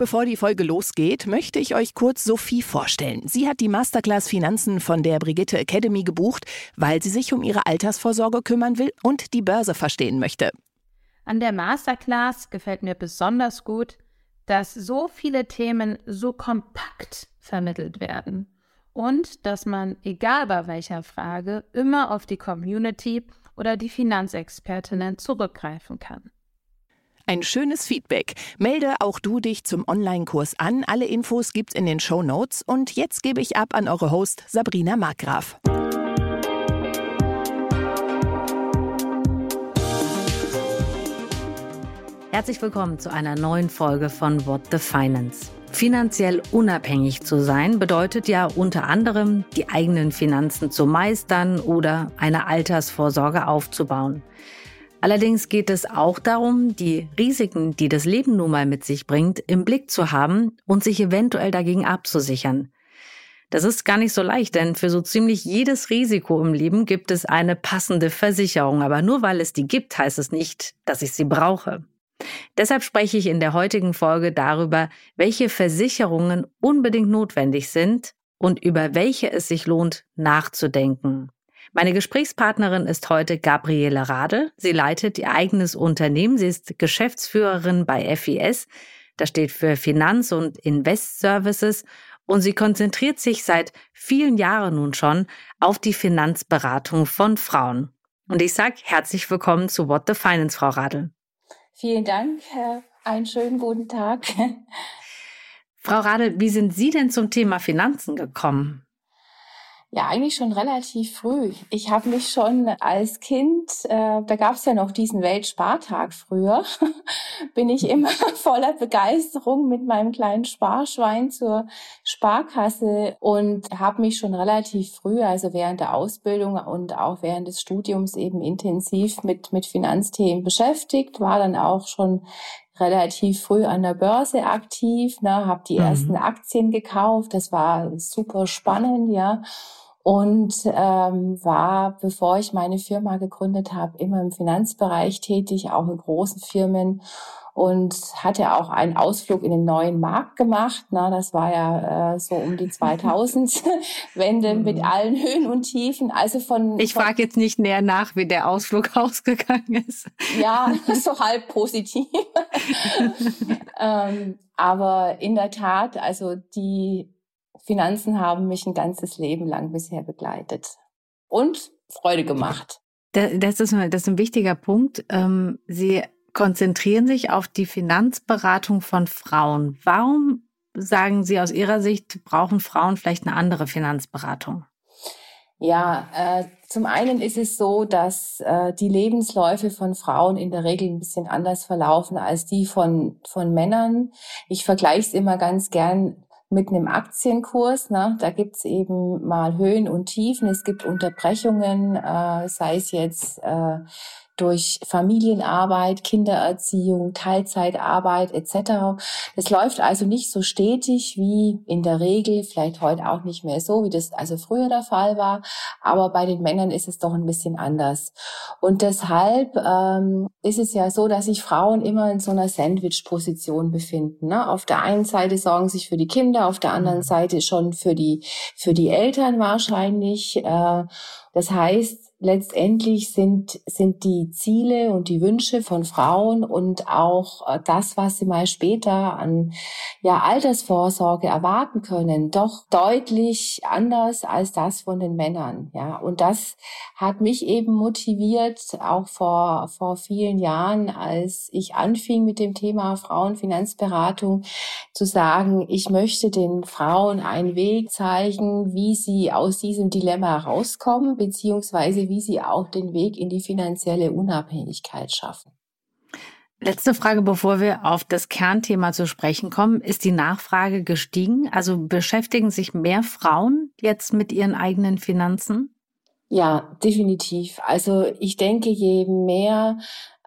Bevor die Folge losgeht, möchte ich euch kurz Sophie vorstellen. Sie hat die Masterclass Finanzen von der Brigitte Academy gebucht, weil sie sich um ihre Altersvorsorge kümmern will und die Börse verstehen möchte. An der Masterclass gefällt mir besonders gut, dass so viele Themen so kompakt vermittelt werden und dass man, egal bei welcher Frage, immer auf die Community oder die Finanzexpertinnen zurückgreifen kann. Ein schönes Feedback. Melde auch du dich zum Online-Kurs an. Alle Infos gibt's in den Show Notes. Und jetzt gebe ich ab an eure Host Sabrina Markgraf. Herzlich willkommen zu einer neuen Folge von What the Finance. Finanziell unabhängig zu sein bedeutet ja unter anderem, die eigenen Finanzen zu meistern oder eine Altersvorsorge aufzubauen. Allerdings geht es auch darum, die Risiken, die das Leben nun mal mit sich bringt, im Blick zu haben und sich eventuell dagegen abzusichern. Das ist gar nicht so leicht, denn für so ziemlich jedes Risiko im Leben gibt es eine passende Versicherung. Aber nur weil es die gibt, heißt es nicht, dass ich sie brauche. Deshalb spreche ich in der heutigen Folge darüber, welche Versicherungen unbedingt notwendig sind und über welche es sich lohnt nachzudenken. Meine Gesprächspartnerin ist heute Gabriele Rade. Sie leitet ihr eigenes Unternehmen. Sie ist Geschäftsführerin bei FIS. Das steht für Finanz- und Invest Services. Und sie konzentriert sich seit vielen Jahren nun schon auf die Finanzberatung von Frauen. Und ich sage herzlich willkommen zu What the Finance, Frau Radel. Vielen Dank. Einen schönen guten Tag. Frau Radel, wie sind Sie denn zum Thema Finanzen gekommen? Ja, eigentlich schon relativ früh. Ich habe mich schon als Kind, äh, da gab es ja noch diesen Weltspartag früher, bin ich immer voller Begeisterung mit meinem kleinen Sparschwein zur Sparkasse und habe mich schon relativ früh, also während der Ausbildung und auch während des Studiums eben intensiv mit, mit Finanzthemen beschäftigt, war dann auch schon relativ früh an der Börse aktiv, ne, habe die mhm. ersten Aktien gekauft. Das war super spannend, ja und ähm, war, bevor ich meine Firma gegründet habe, immer im Finanzbereich tätig, auch in großen Firmen und hatte auch einen Ausflug in den neuen Markt gemacht. Na, das war ja äh, so um die 2000 Wende mit mhm. allen Höhen und Tiefen. Also von ich frage jetzt nicht näher nach, wie der Ausflug ausgegangen ist. Ja, so halb positiv. ähm, aber in der Tat, also die Finanzen haben mich ein ganzes Leben lang bisher begleitet und Freude gemacht. Das ist, das ist ein wichtiger Punkt. Ähm, Sie konzentrieren sich auf die Finanzberatung von Frauen. Warum sagen Sie aus Ihrer Sicht, brauchen Frauen vielleicht eine andere Finanzberatung? Ja, äh, zum einen ist es so, dass äh, die Lebensläufe von Frauen in der Regel ein bisschen anders verlaufen als die von, von Männern. Ich vergleiche es immer ganz gern mit einem Aktienkurs. Ne? Da gibt's eben mal Höhen und Tiefen, es gibt Unterbrechungen, äh, sei es jetzt äh, durch Familienarbeit, Kindererziehung, Teilzeitarbeit etc. Das läuft also nicht so stetig wie in der Regel, vielleicht heute auch nicht mehr so, wie das also früher der Fall war. Aber bei den Männern ist es doch ein bisschen anders. Und deshalb ähm, ist es ja so, dass sich Frauen immer in so einer Sandwich-Position befinden. Ne? Auf der einen Seite sorgen sich für die Kinder, auf der anderen mhm. Seite schon für die für die Eltern wahrscheinlich. Äh, das heißt, letztendlich sind, sind die Ziele und die Wünsche von Frauen und auch äh, das, was sie mal später an ja, Altersvorsorge erwarten können, doch deutlich anders als das von den Männern. Ja, und das hat mich eben motiviert, auch vor, vor vielen Jahren, als ich anfing mit dem Thema Frauenfinanzberatung, zu sagen, ich möchte den Frauen einen Weg zeigen, wie sie aus diesem Dilemma rauskommen, beziehungsweise wie sie auch den Weg in die finanzielle Unabhängigkeit schaffen. Letzte Frage, bevor wir auf das Kernthema zu sprechen kommen. Ist die Nachfrage gestiegen? Also beschäftigen sich mehr Frauen jetzt mit ihren eigenen Finanzen? Ja, definitiv. Also ich denke, je mehr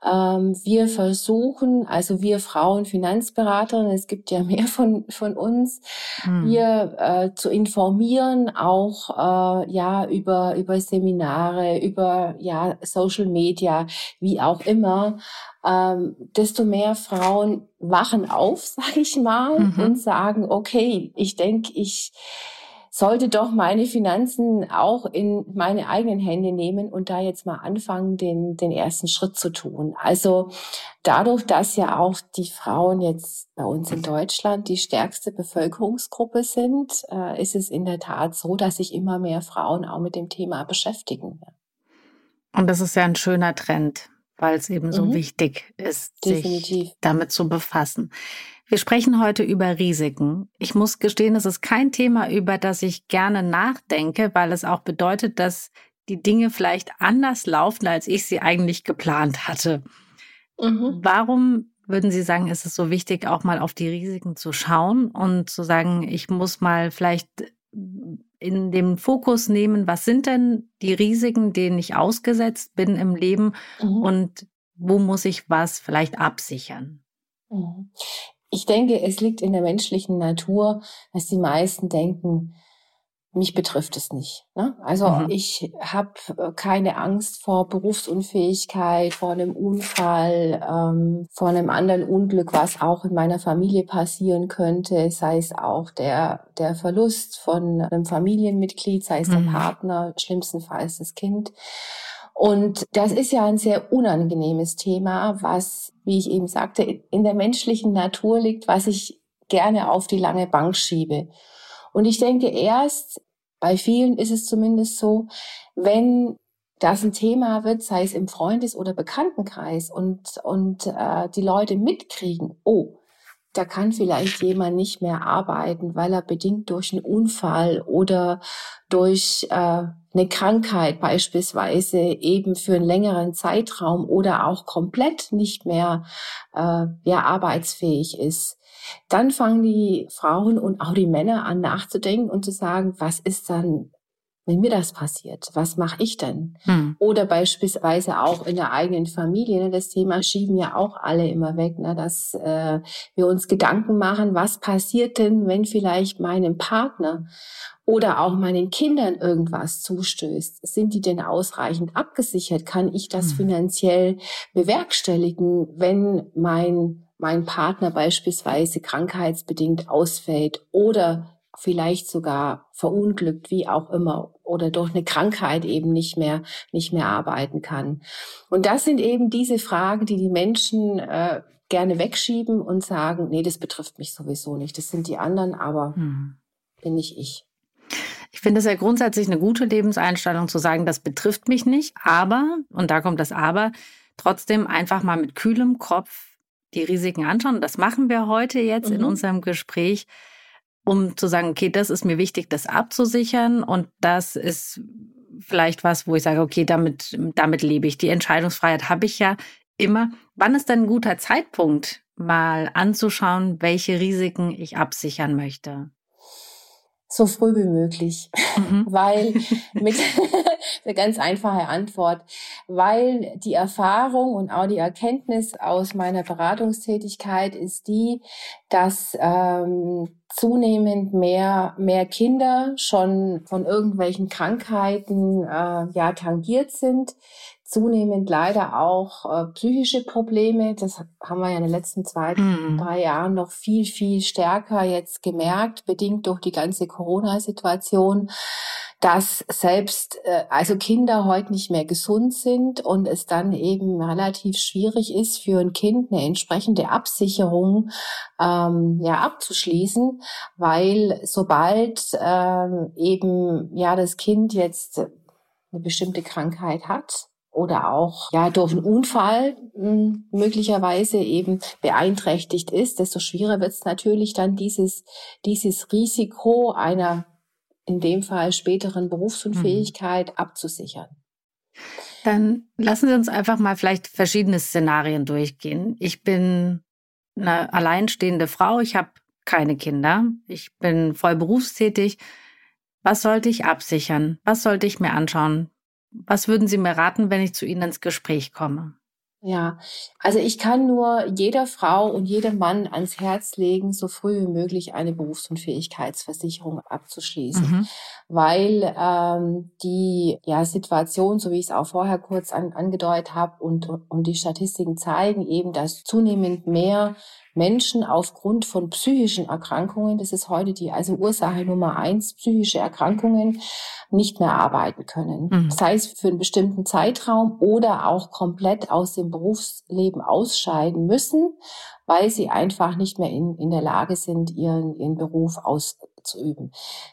wir versuchen, also wir Frauen Finanzberaterinnen, es gibt ja mehr von, von uns, mhm. wir äh, zu informieren, auch äh, ja über, über Seminare, über ja Social Media, wie auch immer. Ähm, desto mehr Frauen wachen auf, sage ich mal, mhm. und sagen, okay, ich denke, ich sollte doch meine Finanzen auch in meine eigenen Hände nehmen und da jetzt mal anfangen, den, den ersten Schritt zu tun. Also dadurch, dass ja auch die Frauen jetzt bei uns in Deutschland die stärkste Bevölkerungsgruppe sind, äh, ist es in der Tat so, dass sich immer mehr Frauen auch mit dem Thema beschäftigen. Und das ist ja ein schöner Trend, weil es eben so mhm. wichtig ist, Definitiv. sich damit zu befassen. Wir sprechen heute über Risiken. Ich muss gestehen, es ist kein Thema, über das ich gerne nachdenke, weil es auch bedeutet, dass die Dinge vielleicht anders laufen, als ich sie eigentlich geplant hatte. Mhm. Warum würden Sie sagen, ist es so wichtig, auch mal auf die Risiken zu schauen und zu sagen, ich muss mal vielleicht in dem Fokus nehmen, was sind denn die Risiken, denen ich ausgesetzt bin im Leben mhm. und wo muss ich was vielleicht absichern? Ich denke, es liegt in der menschlichen Natur, dass die meisten denken, mich betrifft es nicht. Ne? Also mhm. ich habe äh, keine Angst vor Berufsunfähigkeit, vor einem Unfall, ähm, vor einem anderen Unglück, was auch in meiner Familie passieren könnte, sei es auch der, der Verlust von einem Familienmitglied, sei es mhm. der Partner, schlimmstenfalls das Kind. Und das ist ja ein sehr unangenehmes Thema, was, wie ich eben sagte, in der menschlichen Natur liegt, was ich gerne auf die lange Bank schiebe. Und ich denke erst, bei vielen ist es zumindest so, wenn das ein Thema wird, sei es im Freundes- oder Bekanntenkreis und, und äh, die Leute mitkriegen, oh, da kann vielleicht jemand nicht mehr arbeiten, weil er bedingt durch einen Unfall oder durch äh, eine Krankheit beispielsweise eben für einen längeren Zeitraum oder auch komplett nicht mehr äh, ja, arbeitsfähig ist. Dann fangen die Frauen und auch die Männer an nachzudenken und zu sagen, was ist dann wenn mir das passiert, was mache ich denn? Hm. Oder beispielsweise auch in der eigenen Familie. Ne, das Thema schieben ja auch alle immer weg, ne, dass äh, wir uns Gedanken machen, was passiert denn, wenn vielleicht meinem Partner oder auch meinen Kindern irgendwas zustößt? Sind die denn ausreichend abgesichert? Kann ich das hm. finanziell bewerkstelligen, wenn mein mein Partner beispielsweise krankheitsbedingt ausfällt oder vielleicht sogar verunglückt, wie auch immer, oder durch eine Krankheit eben nicht mehr, nicht mehr arbeiten kann. Und das sind eben diese Fragen, die die Menschen äh, gerne wegschieben und sagen, nee, das betrifft mich sowieso nicht. Das sind die anderen, aber hm. bin nicht ich. Ich finde es ja grundsätzlich eine gute Lebenseinstellung zu sagen, das betrifft mich nicht, aber, und da kommt das Aber, trotzdem einfach mal mit kühlem Kopf die Risiken anschauen. Das machen wir heute jetzt mhm. in unserem Gespräch um zu sagen, okay, das ist mir wichtig, das abzusichern und das ist vielleicht was, wo ich sage, okay, damit, damit lebe ich. Die Entscheidungsfreiheit habe ich ja immer. Wann ist denn ein guter Zeitpunkt, mal anzuschauen, welche Risiken ich absichern möchte? So früh wie möglich, mhm. weil mit eine ganz einfache Antwort, weil die Erfahrung und auch die Erkenntnis aus meiner Beratungstätigkeit ist die, dass ähm, zunehmend mehr mehr Kinder schon von irgendwelchen Krankheiten äh, ja tangiert sind zunehmend leider auch äh, psychische Probleme. Das haben wir ja in den letzten zwei, mhm. drei Jahren noch viel, viel stärker jetzt gemerkt, bedingt durch die ganze Corona-Situation, dass selbst äh, also Kinder heute nicht mehr gesund sind und es dann eben relativ schwierig ist für ein Kind eine entsprechende Absicherung ähm, ja abzuschließen, weil sobald ähm, eben ja das Kind jetzt eine bestimmte Krankheit hat, oder auch ja durch einen Unfall mh, hm, möglicherweise eben beeinträchtigt ist, desto schwieriger wird es natürlich dann dieses dieses Risiko einer in dem Fall späteren Berufsunfähigkeit mhm. abzusichern. Dann lassen Sie uns einfach mal vielleicht verschiedene Szenarien durchgehen. Ich bin eine alleinstehende Frau, ich habe keine Kinder, ich bin voll berufstätig. Was sollte ich absichern? Was sollte ich mir anschauen? Was würden Sie mir raten, wenn ich zu Ihnen ins Gespräch komme? Ja, also ich kann nur jeder Frau und jedem Mann ans Herz legen, so früh wie möglich eine Berufsunfähigkeitsversicherung abzuschließen, mhm. weil ähm, die ja, Situation, so wie ich es auch vorher kurz an, angedeutet habe, und, und die Statistiken zeigen eben, dass zunehmend mehr Menschen aufgrund von psychischen Erkrankungen, das ist heute die also Ursache Nummer eins, psychische Erkrankungen, nicht mehr arbeiten können. Mhm. Sei es für einen bestimmten Zeitraum oder auch komplett aus dem Berufsleben ausscheiden müssen, weil sie einfach nicht mehr in, in der Lage sind, ihren, ihren Beruf auszuüben.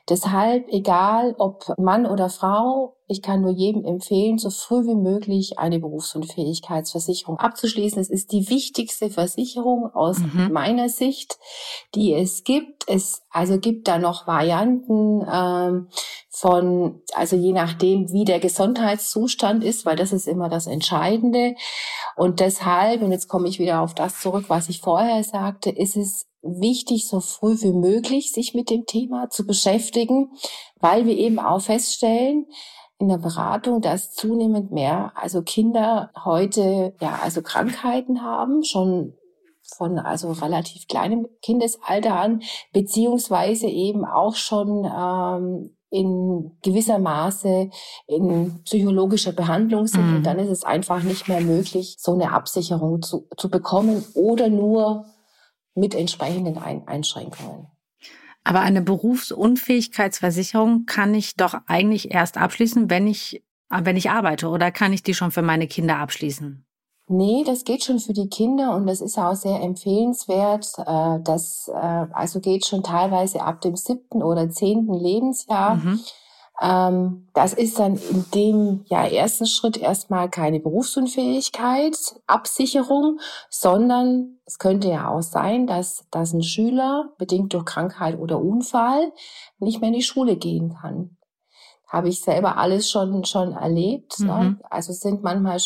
Deshalb, egal ob Mann oder Frau, ich kann nur jedem empfehlen, so früh wie möglich eine Berufsunfähigkeitsversicherung abzuschließen. Es ist die wichtigste Versicherung aus mhm. meiner Sicht, die es gibt. Es also gibt da noch Varianten ähm, von, also je nachdem, wie der Gesundheitszustand ist, weil das ist immer das Entscheidende. Und deshalb, und jetzt komme ich wieder auf das zurück, was ich vorher sagte, ist es wichtig, so früh wie möglich sich mit dem Thema zu beschäftigen, weil wir eben auch feststellen, in der Beratung, dass zunehmend mehr, also Kinder heute, ja, also Krankheiten haben, schon von also relativ kleinem Kindesalter an, beziehungsweise eben auch schon ähm, in gewisser Maße in psychologischer Behandlung sind. Mhm. Und dann ist es einfach nicht mehr möglich, so eine Absicherung zu, zu bekommen oder nur mit entsprechenden Ein Einschränkungen. Aber eine Berufsunfähigkeitsversicherung kann ich doch eigentlich erst abschließen, wenn ich, wenn ich arbeite oder kann ich die schon für meine Kinder abschließen? Nee, das geht schon für die Kinder und das ist auch sehr empfehlenswert. Äh, das äh, also geht schon teilweise ab dem siebten oder zehnten Lebensjahr. Mhm. Ähm, das ist dann in dem ja, ersten Schritt erstmal keine Berufsunfähigkeit, Absicherung, sondern es könnte ja auch sein, dass, dass ein Schüler bedingt durch Krankheit oder Unfall nicht mehr in die Schule gehen kann. Habe ich selber alles schon, schon erlebt. Ne? Mhm. Ne? Also sind manchmal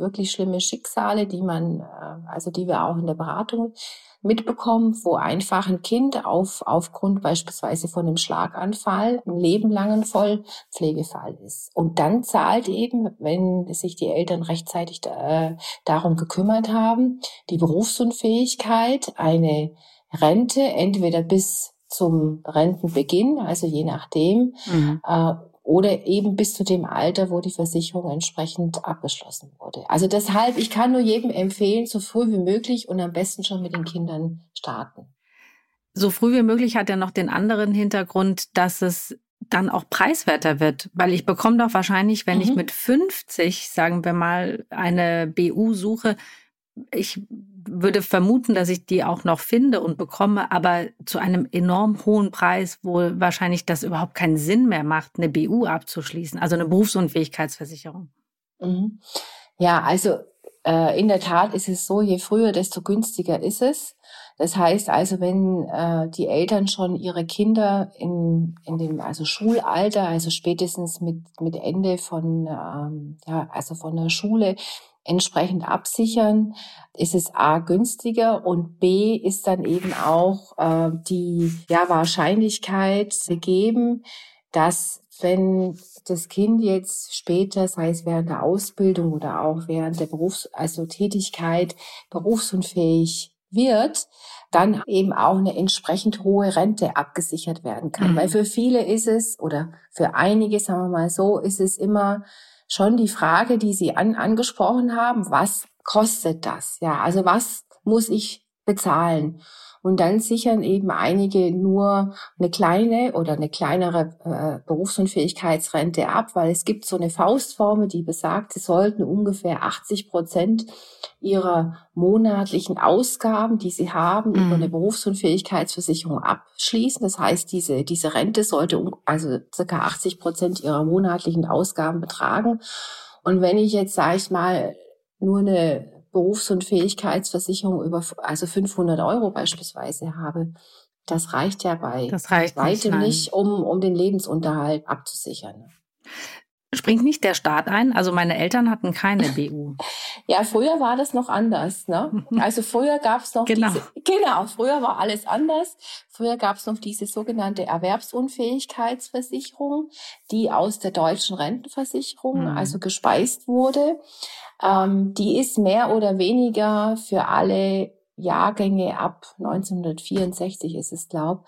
wirklich schlimme Schicksale, die man, äh, also die wir auch in der Beratung mitbekommen, wo einfach ein Kind auf, aufgrund beispielsweise von einem Schlaganfall ein lebenlangen Vollpflegefall ist. Und dann zahlt eben, wenn sich die Eltern rechtzeitig äh, darum gekümmert haben, die Berufsunfähigkeit, eine Rente, entweder bis zum Rentenbeginn, also je nachdem, mhm. äh, oder eben bis zu dem Alter, wo die Versicherung entsprechend abgeschlossen wurde. Also deshalb, ich kann nur jedem empfehlen, so früh wie möglich und am besten schon mit den Kindern starten. So früh wie möglich hat ja noch den anderen Hintergrund, dass es dann auch preiswerter wird, weil ich bekomme doch wahrscheinlich, wenn mhm. ich mit 50, sagen wir mal, eine BU suche, ich würde vermuten, dass ich die auch noch finde und bekomme, aber zu einem enorm hohen Preis, wo wahrscheinlich das überhaupt keinen Sinn mehr macht, eine BU abzuschließen, also eine Berufsunfähigkeitsversicherung. Mhm. Ja, also äh, in der Tat ist es so, je früher, desto günstiger ist es. Das heißt also, wenn äh, die Eltern schon ihre Kinder in, in dem also Schulalter, also spätestens mit, mit Ende von ähm, ja also von der Schule entsprechend absichern, ist es A günstiger und B ist dann eben auch äh, die ja, Wahrscheinlichkeit gegeben, dass wenn das Kind jetzt später, sei es während der Ausbildung oder auch während der Berufs-, also Tätigkeit berufsunfähig wird, dann eben auch eine entsprechend hohe Rente abgesichert werden kann. Mhm. Weil für viele ist es, oder für einige, sagen wir mal so, ist es immer schon die Frage, die Sie an, angesprochen haben, was kostet das? Ja, also was muss ich bezahlen? Und dann sichern eben einige nur eine kleine oder eine kleinere äh, Berufsunfähigkeitsrente ab, weil es gibt so eine Faustformel, die besagt, sie sollten ungefähr 80 Prozent ihrer monatlichen Ausgaben, die sie haben, mhm. über eine Berufsunfähigkeitsversicherung abschließen. Das heißt, diese, diese Rente sollte also circa 80 Prozent ihrer monatlichen Ausgaben betragen. Und wenn ich jetzt, sage ich mal, nur eine Berufs- und Fähigkeitsversicherung über also 500 Euro beispielsweise habe, das reicht ja bei das reicht weitem nicht, nicht, um, um den Lebensunterhalt abzusichern. Springt nicht der Staat ein? Also meine Eltern hatten keine BU. Ja, früher war das noch anders. Ne? Also früher gab es noch genau. diese, genau, früher war alles anders. Früher gab es noch diese sogenannte Erwerbsunfähigkeitsversicherung, die aus der deutschen Rentenversicherung, mhm. also gespeist wurde. Ähm, die ist mehr oder weniger für alle Jahrgänge ab 1964 ist es, glaub,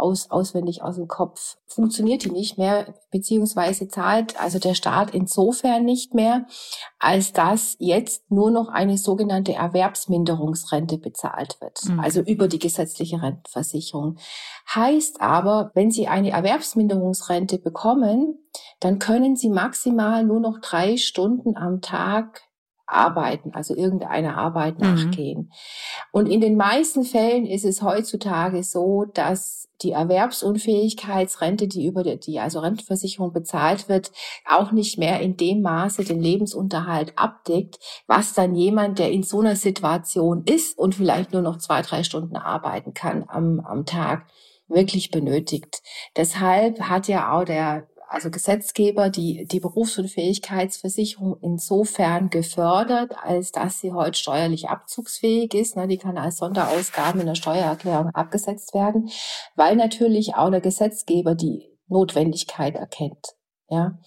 aus, auswendig aus dem Kopf. Funktioniert die nicht mehr, beziehungsweise zahlt also der Staat insofern nicht mehr, als dass jetzt nur noch eine sogenannte Erwerbsminderungsrente bezahlt wird, mhm. also über die gesetzliche Rentenversicherung. Heißt aber, wenn Sie eine Erwerbsminderungsrente bekommen, dann können Sie maximal nur noch drei Stunden am Tag arbeiten, also irgendeiner Arbeit mhm. nachgehen. Und in den meisten Fällen ist es heutzutage so, dass die Erwerbsunfähigkeitsrente, die über die, die also Rentenversicherung bezahlt wird, auch nicht mehr in dem Maße den Lebensunterhalt abdeckt, was dann jemand, der in so einer Situation ist und vielleicht nur noch zwei, drei Stunden arbeiten kann am, am Tag, wirklich benötigt. Deshalb hat ja auch der also Gesetzgeber, die die Berufsunfähigkeitsversicherung insofern gefördert, als dass sie heute steuerlich abzugsfähig ist. Die kann als Sonderausgabe in der Steuererklärung abgesetzt werden, weil natürlich auch der Gesetzgeber die Notwendigkeit erkennt. Ja.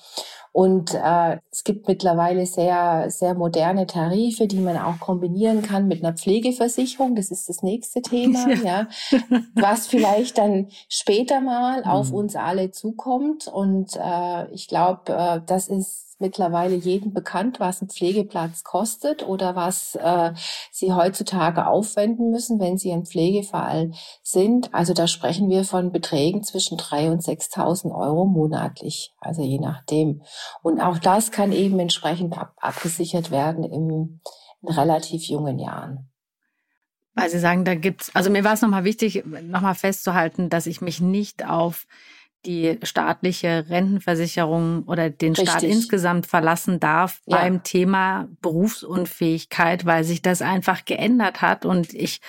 Und äh, es gibt mittlerweile sehr, sehr moderne Tarife, die man auch kombinieren kann mit einer Pflegeversicherung. Das ist das nächste Thema, ja. ja. Was vielleicht dann später mal mhm. auf uns alle zukommt. Und äh, ich glaube, äh, das ist mittlerweile jedem bekannt, was ein Pflegeplatz kostet oder was äh, sie heutzutage aufwenden müssen, wenn sie im Pflegefall sind. Also da sprechen wir von Beträgen zwischen drei und 6.000 Euro monatlich, also je nachdem. Und auch das kann eben entsprechend ab abgesichert werden im, in relativ jungen Jahren. Weil Sie sagen, da gibt's, also mir war es nochmal wichtig, nochmal festzuhalten, dass ich mich nicht auf die staatliche Rentenversicherung oder den Richtig. Staat insgesamt verlassen darf ja. beim Thema Berufsunfähigkeit, weil sich das einfach geändert hat. Und ich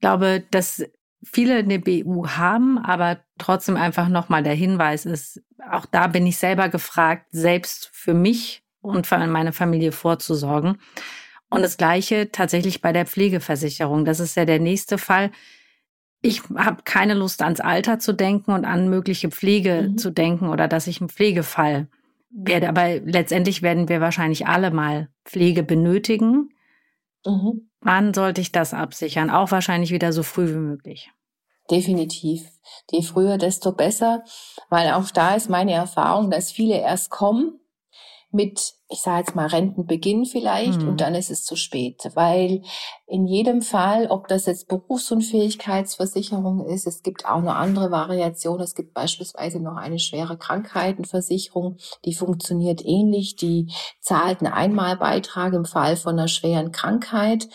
glaube, dass viele eine BU haben, aber trotzdem einfach nochmal der Hinweis ist, auch da bin ich selber gefragt, selbst für mich und für meine Familie vorzusorgen. Und das Gleiche tatsächlich bei der Pflegeversicherung. Das ist ja der nächste Fall ich habe keine Lust ans Alter zu denken und an mögliche Pflege mhm. zu denken oder dass ich einen Pflegefall werde. Aber letztendlich werden wir wahrscheinlich alle mal Pflege benötigen. Mhm. Wann sollte ich das absichern? Auch wahrscheinlich wieder so früh wie möglich. Definitiv. Je früher, desto besser, weil auch da ist meine Erfahrung, dass viele erst kommen mit, ich sage jetzt mal, Rentenbeginn vielleicht mhm. und dann ist es zu spät, weil in jedem Fall, ob das jetzt Berufsunfähigkeitsversicherung ist, es gibt auch noch andere Variationen. Es gibt beispielsweise noch eine schwere Krankheitenversicherung, die funktioniert ähnlich. Die zahlt einen Einmalbeitrag im Fall von einer schweren Krankheit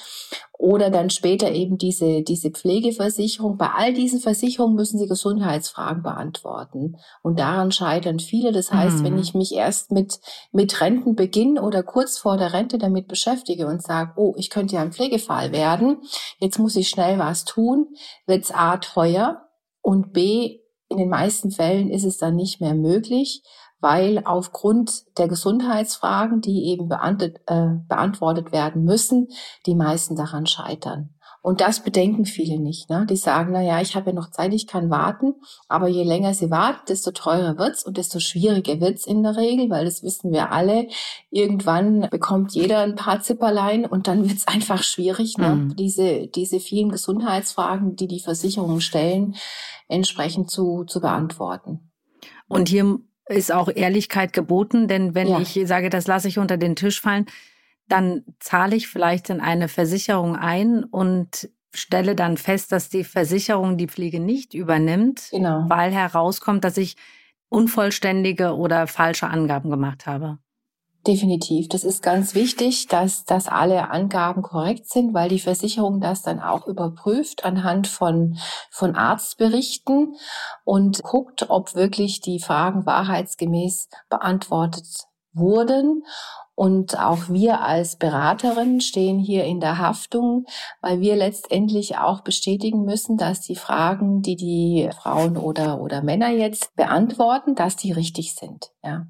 oder dann später eben diese, diese Pflegeversicherung. Bei all diesen Versicherungen müssen Sie Gesundheitsfragen beantworten. Und daran scheitern viele. Das heißt, mhm. wenn ich mich erst mit, mit Rentenbeginn oder kurz vor der Rente damit beschäftige und sage, oh, ich könnte ja ein Pflegefall werden, jetzt muss ich schnell was tun, wird's A teuer und B, in den meisten Fällen ist es dann nicht mehr möglich weil aufgrund der Gesundheitsfragen, die eben beantwortet, äh, beantwortet werden müssen, die meisten daran scheitern. Und das bedenken viele nicht. Ne? Die sagen, na ja, ich habe ja noch Zeit, ich kann warten. Aber je länger sie warten, desto teurer wird's und desto schwieriger wird's in der Regel, weil das wissen wir alle. Irgendwann bekommt jeder ein paar Zipperlein und dann wird's einfach schwierig, ne? Mhm. diese, diese vielen Gesundheitsfragen, die die Versicherungen stellen, entsprechend zu, zu beantworten. Und hier ist auch Ehrlichkeit geboten, denn wenn ja. ich sage, das lasse ich unter den Tisch fallen, dann zahle ich vielleicht in eine Versicherung ein und stelle dann fest, dass die Versicherung die Pflege nicht übernimmt, genau. weil herauskommt, dass ich unvollständige oder falsche Angaben gemacht habe. Definitiv. Das ist ganz wichtig, dass, dass alle Angaben korrekt sind, weil die Versicherung das dann auch überprüft anhand von, von Arztberichten und guckt, ob wirklich die Fragen wahrheitsgemäß beantwortet wurden. Und auch wir als Beraterin stehen hier in der Haftung, weil wir letztendlich auch bestätigen müssen, dass die Fragen, die die Frauen oder, oder Männer jetzt beantworten, dass die richtig sind. Ja.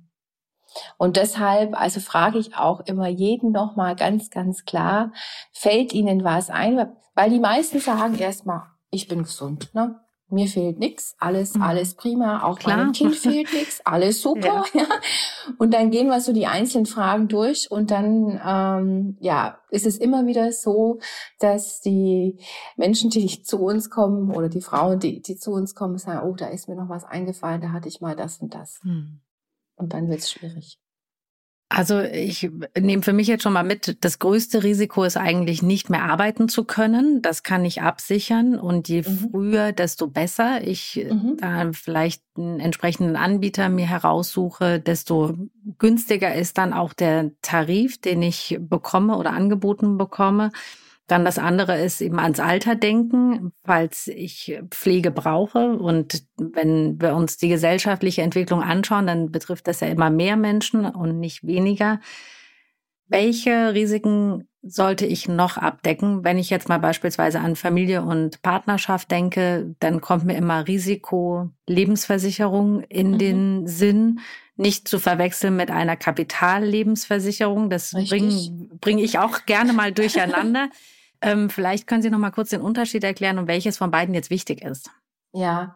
Und deshalb, also frage ich auch immer jeden nochmal ganz, ganz klar, fällt Ihnen was ein? Weil die meisten sagen erstmal, ich bin gesund, ne? Mir fehlt nichts, alles, mhm. alles prima, auch Klar. meinem Kind fehlt nichts, alles super. Ja. ja. Und dann gehen wir so die einzelnen Fragen durch und dann ähm, ja, ist es immer wieder so, dass die Menschen, die zu uns kommen oder die Frauen, die, die zu uns kommen, sagen, oh, da ist mir noch was eingefallen, da hatte ich mal das und das. Mhm. Und dann wird es schwierig. Also ich nehme für mich jetzt schon mal mit, das größte Risiko ist eigentlich nicht mehr arbeiten zu können. Das kann ich absichern und je mhm. früher, desto besser ich mhm. da vielleicht einen entsprechenden Anbieter mir heraussuche, desto günstiger ist dann auch der Tarif, den ich bekomme oder angeboten bekomme. Dann das andere ist eben ans Alter denken, falls ich Pflege brauche. Und wenn wir uns die gesellschaftliche Entwicklung anschauen, dann betrifft das ja immer mehr Menschen und nicht weniger. Welche Risiken sollte ich noch abdecken? Wenn ich jetzt mal beispielsweise an Familie und Partnerschaft denke, dann kommt mir immer Risiko Lebensversicherung in mhm. den Sinn. Nicht zu verwechseln mit einer Kapitallebensversicherung. Das bringe bring ich auch gerne mal durcheinander. Ähm, vielleicht können Sie noch mal kurz den Unterschied erklären und welches von beiden jetzt wichtig ist. Ja,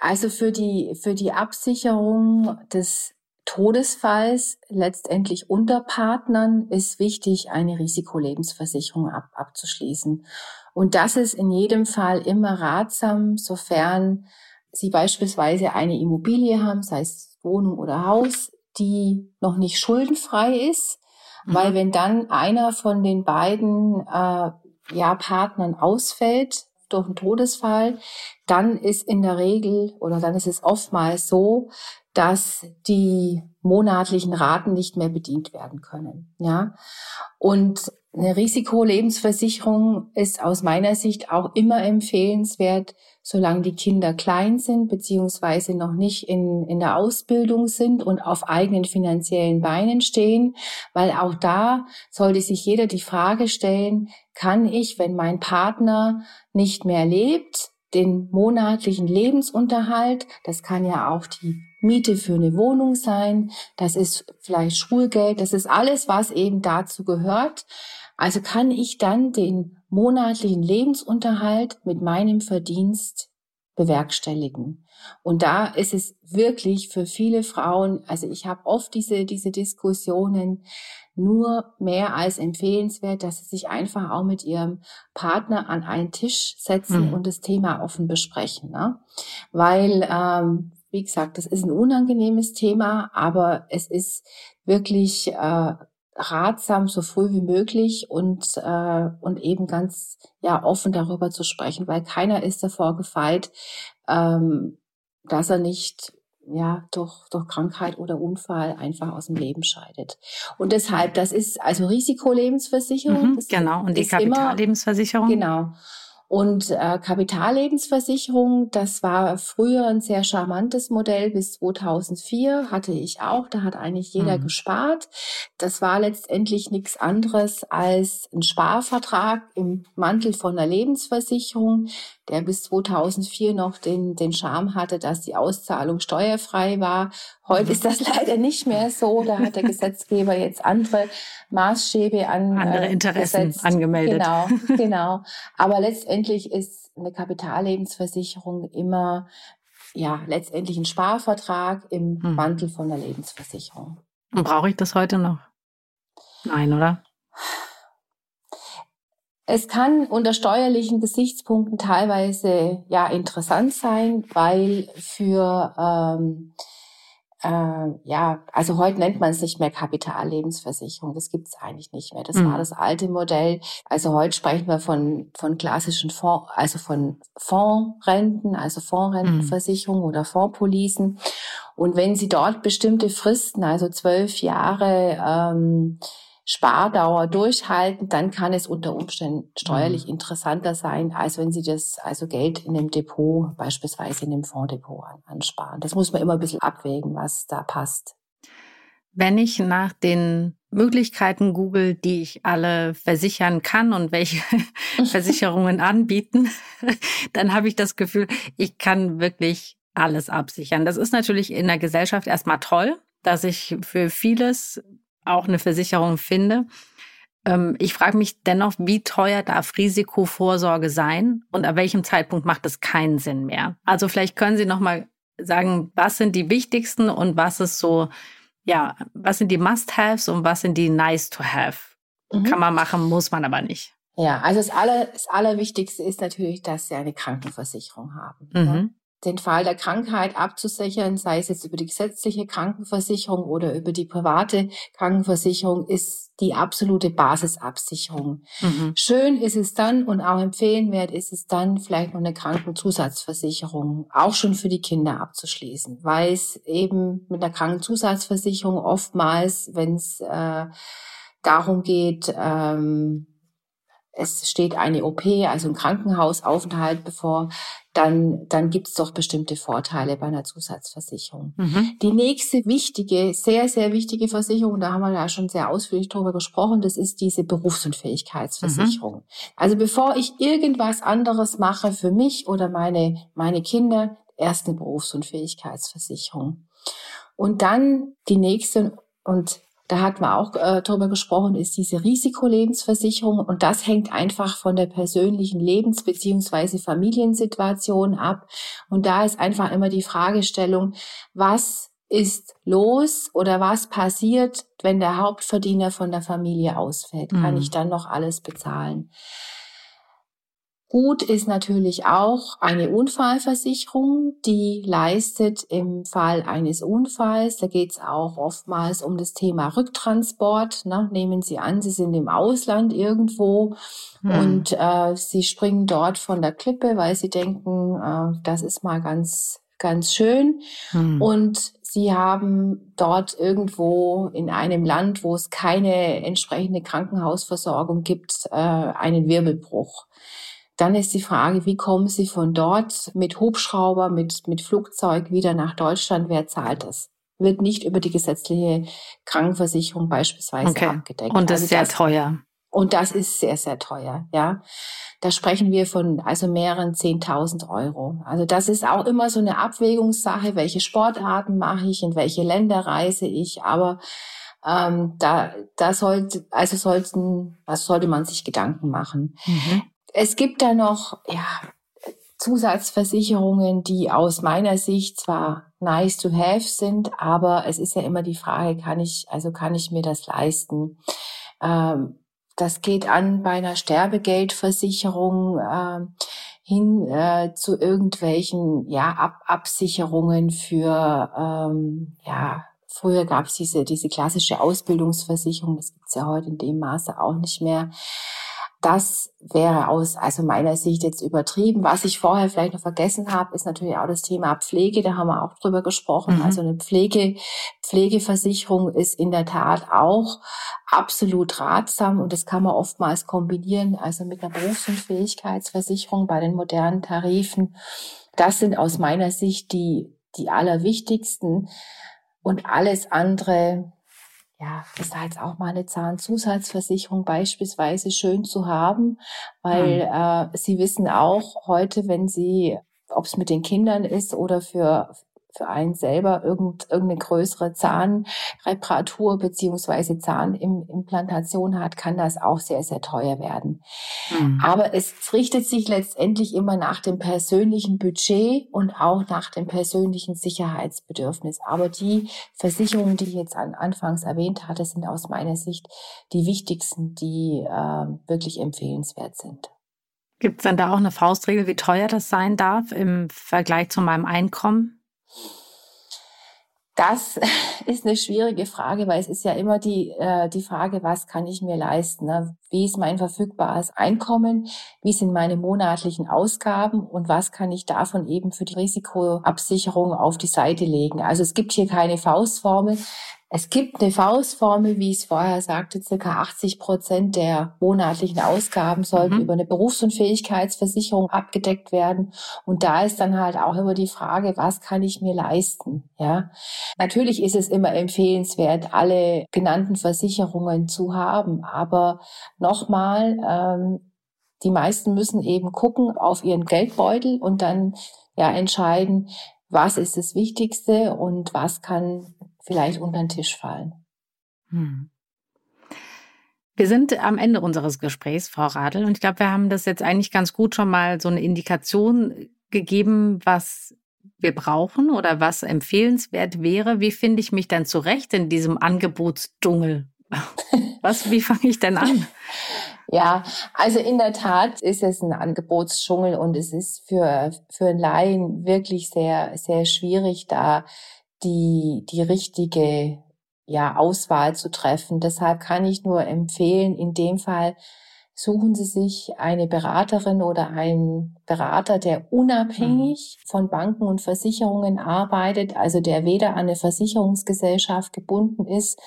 also für die, für die Absicherung des Todesfalls letztendlich unter Partnern ist wichtig, eine Risikolebensversicherung ab, abzuschließen. Und das ist in jedem Fall immer ratsam, sofern Sie beispielsweise eine Immobilie haben, sei es Wohnung oder Haus, die noch nicht schuldenfrei ist, mhm. weil wenn dann einer von den beiden äh, ja, Partnern ausfällt durch einen Todesfall, dann ist in der Regel oder dann ist es oftmals so, dass die monatlichen Raten nicht mehr bedient werden können. Ja, und eine Risikolebensversicherung ist aus meiner Sicht auch immer empfehlenswert, solange die Kinder klein sind beziehungsweise noch nicht in, in der Ausbildung sind und auf eigenen finanziellen Beinen stehen, weil auch da sollte sich jeder die Frage stellen, kann ich, wenn mein Partner nicht mehr lebt, den monatlichen Lebensunterhalt, das kann ja auch die Miete für eine Wohnung sein, das ist vielleicht Schulgeld, das ist alles, was eben dazu gehört. Also kann ich dann den monatlichen Lebensunterhalt mit meinem Verdienst bewerkstelligen. Und da ist es wirklich für viele Frauen, also ich habe oft diese, diese Diskussionen, nur mehr als empfehlenswert, dass sie sich einfach auch mit ihrem Partner an einen Tisch setzen mhm. und das Thema offen besprechen. Ne? Weil, ähm, wie gesagt, das ist ein unangenehmes Thema, aber es ist wirklich äh, ratsam, so früh wie möglich und, äh, und eben ganz ja offen darüber zu sprechen, weil keiner ist davor gefeit, ähm, dass er nicht ja, durch, durch Krankheit oder Unfall einfach aus dem Leben scheidet. Und deshalb, das ist also Risikolebensversicherung. Mhm, genau, und die Kapitallebensversicherung. Genau. Und äh, Kapitallebensversicherung, das war früher ein sehr charmantes Modell bis 2004, hatte ich auch. Da hat eigentlich jeder mhm. gespart. Das war letztendlich nichts anderes als ein Sparvertrag im Mantel von einer Lebensversicherung, der bis 2004 noch den, den Charme hatte, dass die Auszahlung steuerfrei war. Heute ist das leider nicht mehr so. Da hat der Gesetzgeber jetzt andere Maßstäbe an. Andere Interessen gesetzt. angemeldet. Genau, genau. Aber letztendlich ist eine Kapitallebensversicherung immer, ja, letztendlich ein Sparvertrag im hm. Mantel von der Lebensversicherung. Und brauche ich das heute noch? Nein, oder? Es kann unter steuerlichen Gesichtspunkten teilweise ja interessant sein, weil für ähm, äh, ja, also heute nennt man es nicht mehr Kapitallebensversicherung, das gibt es eigentlich nicht mehr. Das mhm. war das alte Modell. Also heute sprechen wir von, von klassischen Fonds, also von Fondsrenten, also Fondsrentenversicherung mhm. oder Fondspolicen. Und wenn Sie dort bestimmte Fristen, also zwölf Jahre, ähm, Spardauer durchhalten, dann kann es unter Umständen steuerlich mhm. interessanter sein, als wenn Sie das also Geld in dem Depot, beispielsweise in dem Fonddepot ansparen. Das muss man immer ein bisschen abwägen, was da passt. Wenn ich nach den Möglichkeiten google, die ich alle versichern kann und welche Versicherungen anbieten, dann habe ich das Gefühl, ich kann wirklich alles absichern. Das ist natürlich in der Gesellschaft erstmal toll, dass ich für vieles auch eine Versicherung finde. Ähm, ich frage mich dennoch, wie teuer darf Risikovorsorge sein und ab welchem Zeitpunkt macht es keinen Sinn mehr? Also vielleicht können Sie noch mal sagen, was sind die wichtigsten und was ist so, ja, was sind die Must-Haves und was sind die Nice-to-Have? Mhm. Kann man machen, muss man aber nicht. Ja, also das, Aller, das Allerwichtigste ist natürlich, dass Sie eine Krankenversicherung haben. Mhm. Ja den Fall der Krankheit abzusichern, sei es jetzt über die gesetzliche Krankenversicherung oder über die private Krankenversicherung, ist die absolute Basisabsicherung. Mhm. Schön ist es dann und auch empfehlenwert ist es dann, vielleicht noch eine Krankenzusatzversicherung auch schon für die Kinder abzuschließen, weil es eben mit einer Krankenzusatzversicherung oftmals, wenn es äh, darum geht, ähm, es steht eine OP, also ein Krankenhausaufenthalt bevor, dann, dann gibt es doch bestimmte Vorteile bei einer Zusatzversicherung. Mhm. Die nächste wichtige, sehr, sehr wichtige Versicherung, da haben wir ja schon sehr ausführlich drüber gesprochen, das ist diese Berufsunfähigkeitsversicherung. Mhm. Also bevor ich irgendwas anderes mache für mich oder meine, meine Kinder, erst eine Berufsunfähigkeitsversicherung. Und dann die nächste und da hatten wir auch äh, drüber gesprochen, ist diese Risikolebensversicherung. Und das hängt einfach von der persönlichen Lebens- beziehungsweise Familiensituation ab. Und da ist einfach immer die Fragestellung, was ist los oder was passiert, wenn der Hauptverdiener von der Familie ausfällt? Mhm. Kann ich dann noch alles bezahlen? Gut ist natürlich auch eine Unfallversicherung, die leistet im Fall eines Unfalls, da geht es auch oftmals um das Thema Rücktransport. Ne? Nehmen Sie an, Sie sind im Ausland irgendwo hm. und äh, Sie springen dort von der Klippe, weil Sie denken, äh, das ist mal ganz, ganz schön. Hm. Und Sie haben dort irgendwo in einem Land, wo es keine entsprechende Krankenhausversorgung gibt, äh, einen Wirbelbruch. Dann ist die Frage, wie kommen Sie von dort mit Hubschrauber, mit, mit Flugzeug wieder nach Deutschland? Wer zahlt das? Wird nicht über die gesetzliche Krankenversicherung beispielsweise okay. abgedeckt. Und das also ist sehr das, teuer. Und das ist sehr, sehr teuer, ja. Da sprechen wir von also mehreren 10.000 Euro. Also das ist auch immer so eine Abwägungssache, welche Sportarten mache ich, in welche Länder reise ich. Aber ähm, da, da sollte, also sollten, was sollte man sich Gedanken machen. Mhm. Es gibt da noch, ja, Zusatzversicherungen, die aus meiner Sicht zwar nice to have sind, aber es ist ja immer die Frage, kann ich, also kann ich mir das leisten? Ähm, das geht an bei einer Sterbegeldversicherung äh, hin äh, zu irgendwelchen ja Ab Absicherungen für ähm, ja früher gab es diese diese klassische Ausbildungsversicherung, das gibt's ja heute in dem Maße auch nicht mehr. Das wäre aus also meiner Sicht jetzt übertrieben. Was ich vorher vielleicht noch vergessen habe, ist natürlich auch das Thema Pflege. Da haben wir auch drüber gesprochen. Mhm. Also eine Pflege, Pflegeversicherung ist in der Tat auch absolut ratsam und das kann man oftmals kombinieren, also mit einer Berufsunfähigkeitsversicherung bei den modernen Tarifen. Das sind aus meiner Sicht die, die allerwichtigsten und alles andere ja, ist halt auch mal eine Zahnzusatzversicherung beispielsweise schön zu haben, weil mhm. äh, Sie wissen auch heute, wenn Sie, ob es mit den Kindern ist oder für für einen selber irgend, irgendeine größere Zahnreparatur beziehungsweise Zahnimplantation hat, kann das auch sehr, sehr teuer werden. Mhm. Aber es richtet sich letztendlich immer nach dem persönlichen Budget und auch nach dem persönlichen Sicherheitsbedürfnis. Aber die Versicherungen, die ich jetzt an, anfangs erwähnt hatte, sind aus meiner Sicht die wichtigsten, die äh, wirklich empfehlenswert sind. Gibt es denn da auch eine Faustregel, wie teuer das sein darf im Vergleich zu meinem Einkommen? Das ist eine schwierige Frage, weil es ist ja immer die, äh, die Frage, was kann ich mir leisten? Ne? Wie ist mein verfügbares Einkommen? Wie sind meine monatlichen Ausgaben? Und was kann ich davon eben für die Risikoabsicherung auf die Seite legen? Also es gibt hier keine Faustformel. Es gibt eine Faustformel, wie ich es vorher sagte, circa 80 Prozent der monatlichen Ausgaben sollten mhm. über eine Berufsunfähigkeitsversicherung abgedeckt werden. Und da ist dann halt auch immer die Frage, was kann ich mir leisten? Ja, natürlich ist es immer empfehlenswert, alle genannten Versicherungen zu haben. Aber nochmal, ähm, die meisten müssen eben gucken auf ihren Geldbeutel und dann ja entscheiden, was ist das Wichtigste und was kann vielleicht unter den Tisch fallen. Hm. Wir sind am Ende unseres Gesprächs, Frau Radl, und ich glaube, wir haben das jetzt eigentlich ganz gut schon mal so eine Indikation gegeben, was wir brauchen oder was empfehlenswert wäre. Wie finde ich mich dann zurecht in diesem Angebotsdschungel? Was, wie fange ich denn an? Ja, also in der Tat ist es ein Angebotsdschungel und es ist für, für Laien wirklich sehr, sehr schwierig, da die, die richtige ja, Auswahl zu treffen. Deshalb kann ich nur empfehlen, in dem Fall suchen Sie sich eine Beraterin oder einen Berater, der unabhängig mhm. von Banken und Versicherungen arbeitet, also der weder an eine Versicherungsgesellschaft gebunden ist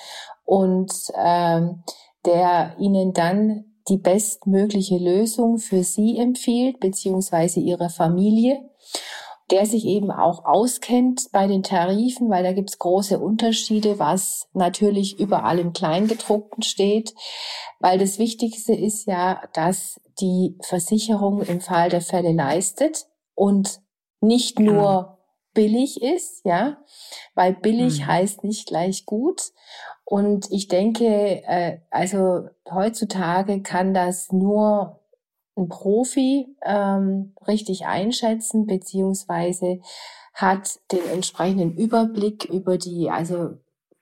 und ähm, der Ihnen dann die bestmögliche Lösung für Sie empfiehlt, beziehungsweise Ihre Familie der sich eben auch auskennt bei den Tarifen, weil da gibt's große Unterschiede, was natürlich überall im Kleingedruckten steht, weil das Wichtigste ist ja, dass die Versicherung im Fall der Fälle leistet und nicht nur ja. billig ist, ja, weil billig mhm. heißt nicht gleich gut. Und ich denke, äh, also heutzutage kann das nur ein Profi ähm, richtig einschätzen, beziehungsweise hat den entsprechenden Überblick über die also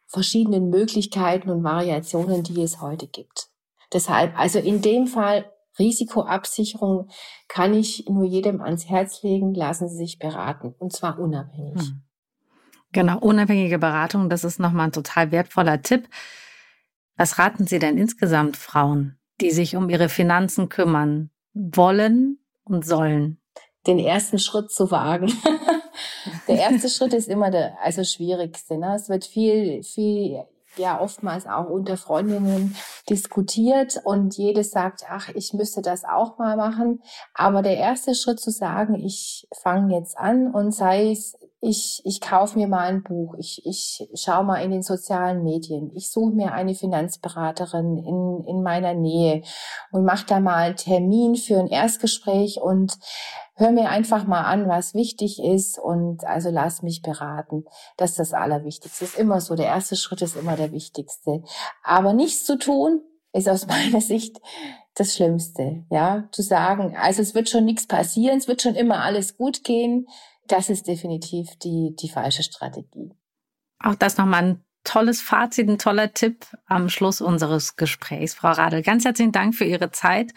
verschiedenen Möglichkeiten und Variationen, die es heute gibt. Deshalb, also in dem Fall Risikoabsicherung kann ich nur jedem ans Herz legen, lassen Sie sich beraten und zwar unabhängig. Hm. Genau, unabhängige Beratung, das ist nochmal ein total wertvoller Tipp. Was raten Sie denn insgesamt Frauen, die sich um ihre Finanzen kümmern, wollen und sollen? Den ersten Schritt zu wagen. der erste Schritt ist immer der also schwierigste. Ne? Es wird viel, viel ja oftmals auch unter Freundinnen diskutiert und jedes sagt, ach, ich müsste das auch mal machen. Aber der erste Schritt zu sagen, ich fange jetzt an und sei es, ich, ich kaufe mir mal ein Buch, ich, ich schaue mal in den sozialen Medien, ich suche mir eine Finanzberaterin in, in meiner Nähe und mache da mal einen Termin für ein Erstgespräch und hör mir einfach mal an, was wichtig ist und also lass mich beraten. Das ist das Allerwichtigste. ist immer so. Der erste Schritt ist immer der wichtigste. Aber nichts zu tun ist aus meiner Sicht das Schlimmste. Ja, zu sagen, also es wird schon nichts passieren, es wird schon immer alles gut gehen. Das ist definitiv die, die falsche Strategie. Auch das nochmal ein tolles Fazit, ein toller Tipp am Schluss unseres Gesprächs. Frau Radl, ganz herzlichen Dank für Ihre Zeit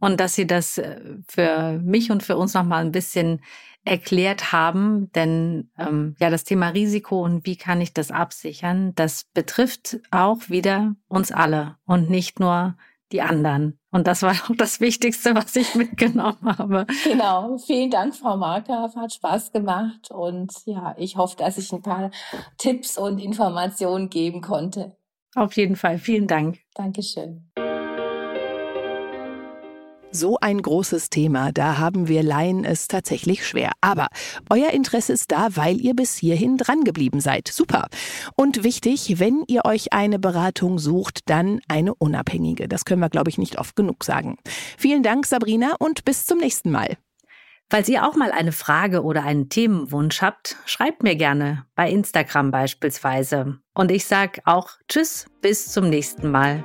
und dass Sie das äh, für mich und für uns noch mal ein bisschen erklärt haben, denn ähm, ja das Thema Risiko und wie kann ich das absichern, das betrifft auch wieder uns alle und nicht nur die anderen. Und das war auch das Wichtigste, was ich mitgenommen habe. Genau. Vielen Dank, Frau Markgraf. Hat Spaß gemacht. Und ja, ich hoffe, dass ich ein paar Tipps und Informationen geben konnte. Auf jeden Fall. Vielen Dank. Dankeschön. So ein großes Thema, da haben wir Laien es tatsächlich schwer. Aber euer Interesse ist da, weil ihr bis hierhin drangeblieben seid. Super. Und wichtig, wenn ihr euch eine Beratung sucht, dann eine unabhängige. Das können wir, glaube ich, nicht oft genug sagen. Vielen Dank, Sabrina, und bis zum nächsten Mal. Falls ihr auch mal eine Frage oder einen Themenwunsch habt, schreibt mir gerne bei Instagram beispielsweise. Und ich sage auch Tschüss, bis zum nächsten Mal.